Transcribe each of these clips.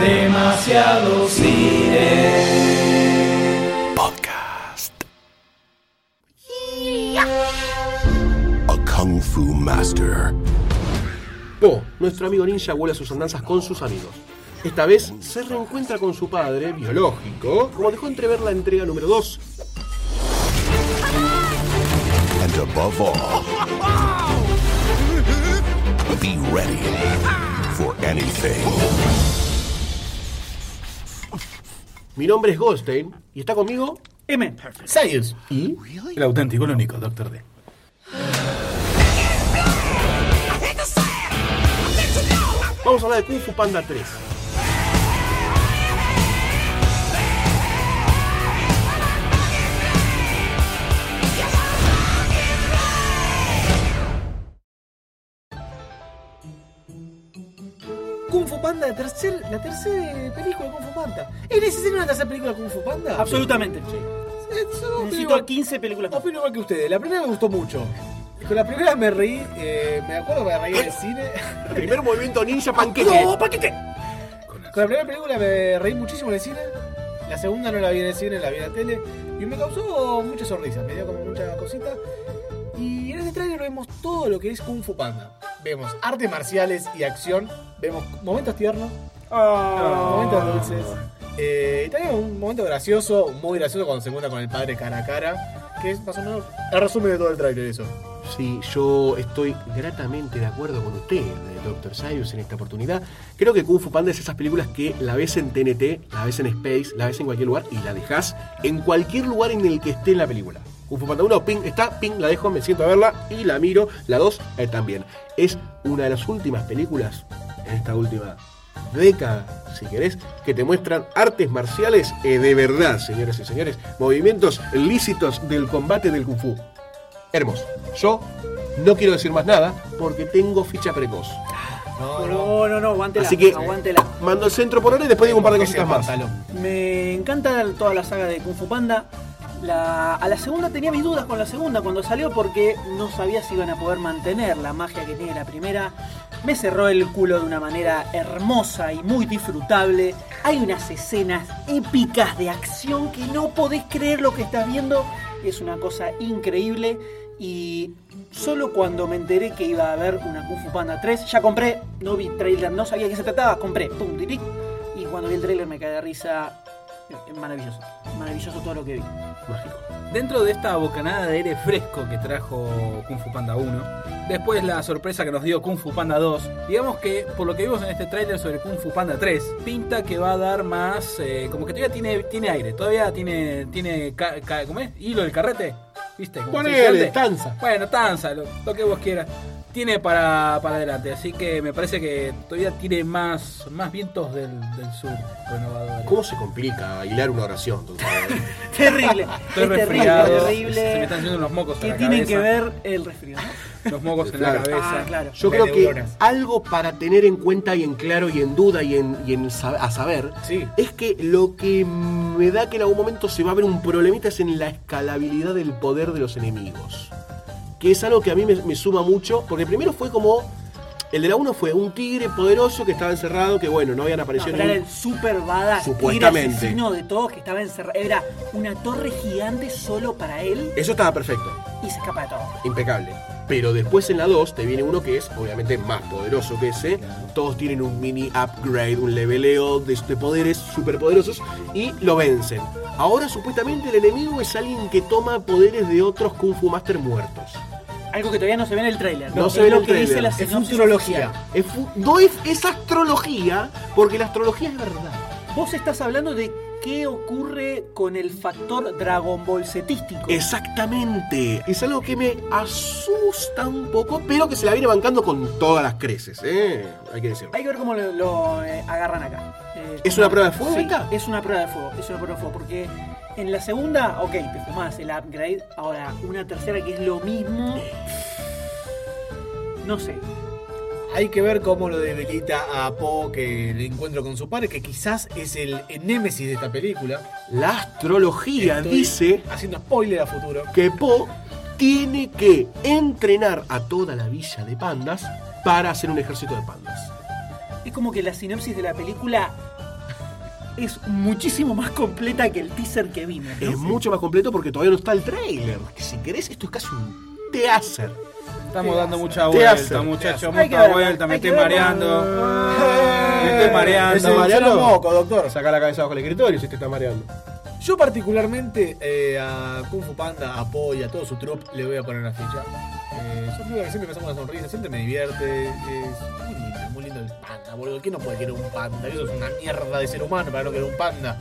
Demasiado cine. Podcast. A Kung Fu Master. Po, nuestro amigo ninja vuela sus andanzas con sus amigos. Esta vez se reencuentra con su padre, biológico, como dejó entrever la entrega número 2. And above all, be ready for anything. Mi nombre es Goldstein y está conmigo M. Sayers. ¿Y? El auténtico, el único, Doctor D. Vamos a hablar de Kung Fu Panda 3. Kung Fu Panda, la tercera la tercera película de Kung Fu Panda. ¿Es necesaria una tercera película de Kung Fu Panda? Absolutamente. Yo opino Necesito igual- 15 películas. Opino igual que ustedes. La primera me gustó mucho. Con la primera me reí, eh, me acuerdo que me reí en el cine. Primer movimiento ninja panqueque. ¡No, paquete! Con la primera película me reí muchísimo en el cine. La segunda no la vi en el cine, la vi en la tele. Y me causó mucha sonrisa, me dio como mucha cosita. Y en este trailer vemos todo lo que es Kung Fu Panda. Vemos artes marciales y acción. Vemos momentos tiernos, momentos dulces. Eh, y también un momento gracioso, muy gracioso cuando se encuentra con el padre cara a cara. Que es más o menos el resumen de todo el trailer eso. Sí, yo estoy gratamente de acuerdo con usted, de Dr. Sayus, en esta oportunidad. Creo que Kung Fu Panda es esas películas que la ves en TNT, la ves en Space, la ves en cualquier lugar y la dejas en cualquier lugar en el que esté la película. Kung Fu Panda 1, ping, está, ping, la dejo, me siento a verla y la miro. La 2, eh, también. Es una de las últimas películas en esta última década, si querés, que te muestran artes marciales eh, de verdad, señoras y señores. Movimientos lícitos del combate del Kung Fu. Hermoso. Yo no quiero decir más nada porque tengo ficha precoz. No, No, no, no, aguántela. Así que aguántela. mando el centro por ahora y después digo un par de cositas más. Me encanta toda la saga de Kung Fu Panda. La- a la segunda tenía mis dudas con la segunda cuando salió porque no sabía si iban a poder mantener la magia que tiene la primera. Me cerró el culo de una manera hermosa y muy disfrutable. Hay unas escenas épicas de acción que no podés creer lo que estás viendo. Es una cosa increíble. Y solo cuando me enteré que iba a haber una Kung Panda 3, ya compré, no vi trailer, no sabía de qué se trataba, compré, pum, tiric, y cuando vi el trailer me caí de risa. Maravilloso, maravilloso todo lo que vi. Mágico. Dentro de esta bocanada de aire fresco que trajo Kung Fu Panda 1, después la sorpresa que nos dio Kung Fu Panda 2, digamos que por lo que vimos en este tráiler sobre Kung Fu Panda 3, pinta que va a dar más, eh, como que todavía tiene, tiene aire, todavía tiene, tiene ca- ca- ¿cómo es? Hilo del carrete, ¿viste? Como Ponele, tanza. Bueno, tanza, lo, lo que vos quieras. Tiene para, para adelante, así que me parece que todavía tiene más, más vientos del, del sur renovadores. ¿Cómo se complica hilar una oración? Terrible, Estoy es resfriado, terrible. se me están haciendo unos mocos en ¿Qué la tienen que cabeza. ver el resfriado? Los mocos en Claro. la cabeza. Ah, claro. Yo creo que algo para tener en cuenta y en claro y en duda y en, y en a saber Sí. es que lo que me da que en algún momento se va a ver un problemita es en la escalabilidad del poder de los enemigos. Que es algo que a mí me, me suma mucho, porque primero fue como... El de la 1 fue un tigre poderoso que estaba encerrado, que bueno, no habían No, aparecido era ningún- el super badass, Supuestamente. tigre asesino de todos que estaba encerrado. Era una torre gigante solo para él Eso estaba perfecto. y se escapa de todo. impecable. Pero después en la 2 te viene uno que es obviamente más poderoso que ese. Todos tienen un mini upgrade, un leveleo de, de poderes superpoderosos y lo vencen. Ahora supuestamente el enemigo es alguien que toma poderes de otros Kung Fu Master muertos. Algo que todavía no se ve en el trailer. No se ve lo que dice tráiler. la Es sinopsis futurología. oficial. Es fu- no es, es astrología, porque la astrología es verdad. Vos estás hablando de qué ocurre con el factor Dragon Ball setístico. Exactamente. Es algo que me asusta un poco, pero que se la viene bancando con todas las creces, ¿eh? Hay que decirlo. Hay que ver cómo lo, lo, eh, agarran acá. Eh, ¿Es una prueba de fuego Sí, es una prueba de fuego, es una prueba de fuego, porque en la segunda, ok, te fumás el upgrade, ahora una tercera que es lo mismo, no sé. Hay que ver cómo lo debilita a Po que el encuentro con su padre, que quizás es el némesis de esta película. La astrología Estoy dice Haciendo spoiler a futuro. que Po tiene que entrenar a toda la villa de pandas para hacer un ejército de pandas. Es como que la sinopsis de la película es muchísimo más completa que el teaser que vimos. ¿no? Es mucho más completo porque todavía no está el trailer. Si querés, esto es casi un teaser. Estamos dando mucha vuelta, muchachos, mucha ver, vuelta, hay me estoy ver. mareando. Me estoy mareando. ese mareando? solo moco, doctor. Saca la cabeza bajo el escritorio si te está mareando. Yo particularmente eh, a Kung Fu Panda, a Po y a todo su troupe le voy a poner una ficha. Eh, son películas que siempre me sacan una sonrisa, siempre me divierte. Es muy lindo, muy lindo el panda, boludo. ¿Quién no puede querer un panda? Eso es una mierda de ser humano para no querer un panda.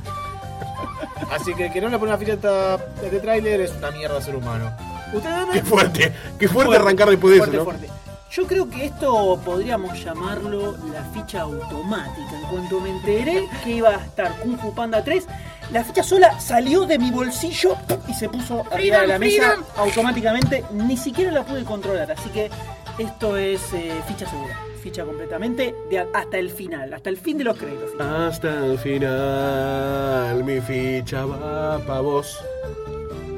Así que que no le pone una ficha a este tráiler es una mierda de ser humano. ¿Ustedes Qué fuerte, qué fuerte arrancar después de eso, Fuerte, ¿no? fuerte. Yo creo que esto podríamos llamarlo la ficha automática. En cuanto me enteré que iba a estar Kung Fu Panda 3, la ficha sola salió de mi bolsillo y se puso arriba de la mesa automáticamente. Ni siquiera la pude controlar. Así que esto es eh, ficha segura. Ficha completamente de hasta el final, hasta el fin de los créditos. Hasta el final, mi ficha va pa' vos.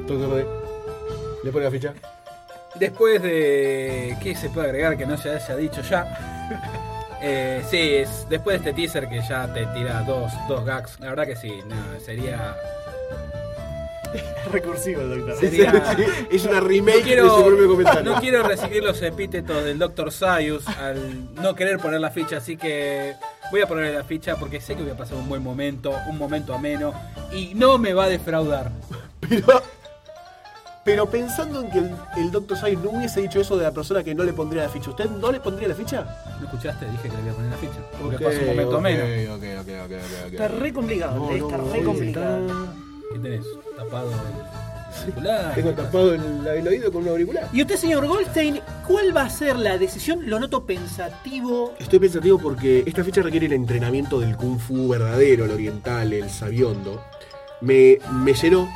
D, ¿le pone la ficha? Después de. ¿Qué se puede agregar que no se haya dicho ya? Eh, sí, es, después de este teaser que ya te tira dos, dos gags, la verdad que sí, no, sería. Recursivo el doctor. Sería- es una remake No quiero, de su propio comentario. no quiero recibir los epítetos del Dr. Sayus al no querer poner la ficha, así que voy a ponerle la ficha porque sé que voy a pasar un buen momento, un momento ameno y no me va a defraudar. Pero, pero pensando en que el, el Dr. Sayus no hubiese dicho eso de la persona que no le pondría la ficha, ¿usted no le pondría la ficha? ¿No escuchaste? Dije que le voy a poner la ficha. Porque Ok, pasa un momento ok, ameno. ok, ok, ok, ok, ok. Está re complicado, No, no, está no, re complicado. ¿Qué tenés? ¿Tapado el auricular? Tengo tapado el, el oído con un auricular. Y usted, señor Goldstein, ¿cuál va a ser la decisión? Lo noto pensativo. Estoy pensativo porque esta ficha requiere el entrenamiento del kung fu verdadero, el oriental, el sabiondo. Me, me llenó,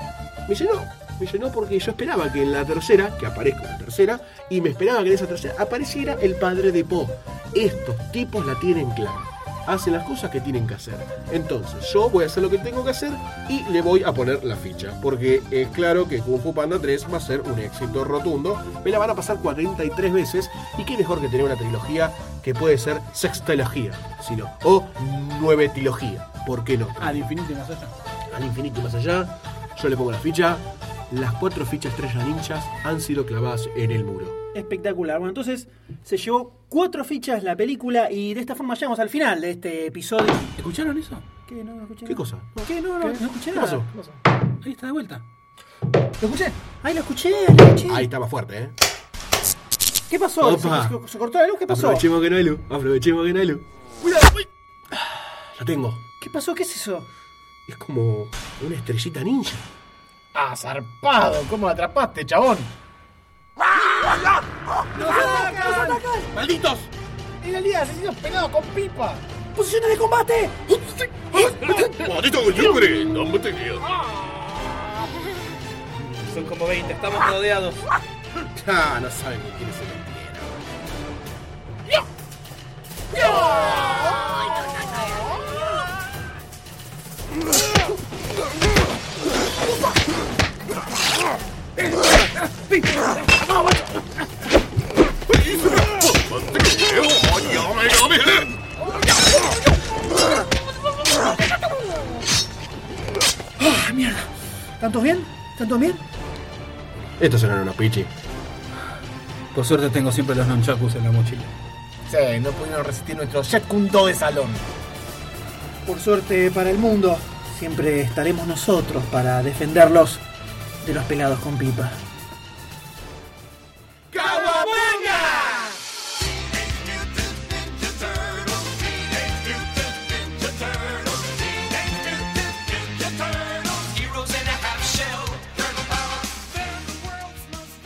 me llenó, me llenó porque yo esperaba que en la tercera, que aparezca la tercera, y me esperaba que en esa tercera apareciera el padre de Po. Estos tipos la tienen clara. Hacen las cosas que tienen que hacer. Entonces, yo voy a hacer lo que tengo que hacer y le voy a poner la ficha. Porque es claro que Kung Fu Panda 3 va a ser un éxito rotundo. Me la van a pasar 43 veces. Y qué mejor que tener una trilogía que puede ser sextilogía, sino, o nueve trilogía. ¿Por qué no? Al infinito y más allá. Al infinito y más allá, yo le pongo la ficha. Las cuatro fichas estrellas ninjas han sido clavadas en el muro. Espectacular. Bueno, entonces se llevó cuatro fichas la película y de esta forma llegamos al final de este episodio. ¿Escucharon eso? ¿Qué? No, no escuché ¿Qué nada. cosa? ¿Qué? No, no, no escuché ¿Qué nada. pasó? Ahí está de vuelta. ¿Lo escuché? Ay, lo escuché, lo escuché. Ahí está más fuerte, ¿eh? ¿Qué pasó? ¿Se, Opa. se- se cortó la luz? ¿Qué pasó? Aprovechemos que no hay luz. Aprovechemos que no hay luz. Lo tengo. ¿Qué pasó? ¿Qué es eso? Es como una estrellita ninja. Ah, zarpado. ¿Cómo atrapaste, chabón? ¡Malditos! En realidad, asesinos pelados con pipa. ¡Posiciones de combate! ¡Maldito hombre! ¡No me tenía! Son como 20, estamos rodeados. Ah, no saben con quién se metieron. ¡Ah, mierda! ¿Tantos bien? ¿Tantos bien? Estos eran unos pichi. Por suerte tengo siempre los nunchakus en la mochila. Sí, no pudieron resistir nuestro Kundo de salón. Por suerte para el mundo, siempre estaremos nosotros para defenderlos de los pelados con pipa.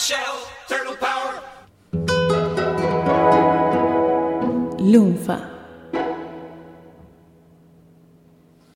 Shell. Turtle power. Lunfa.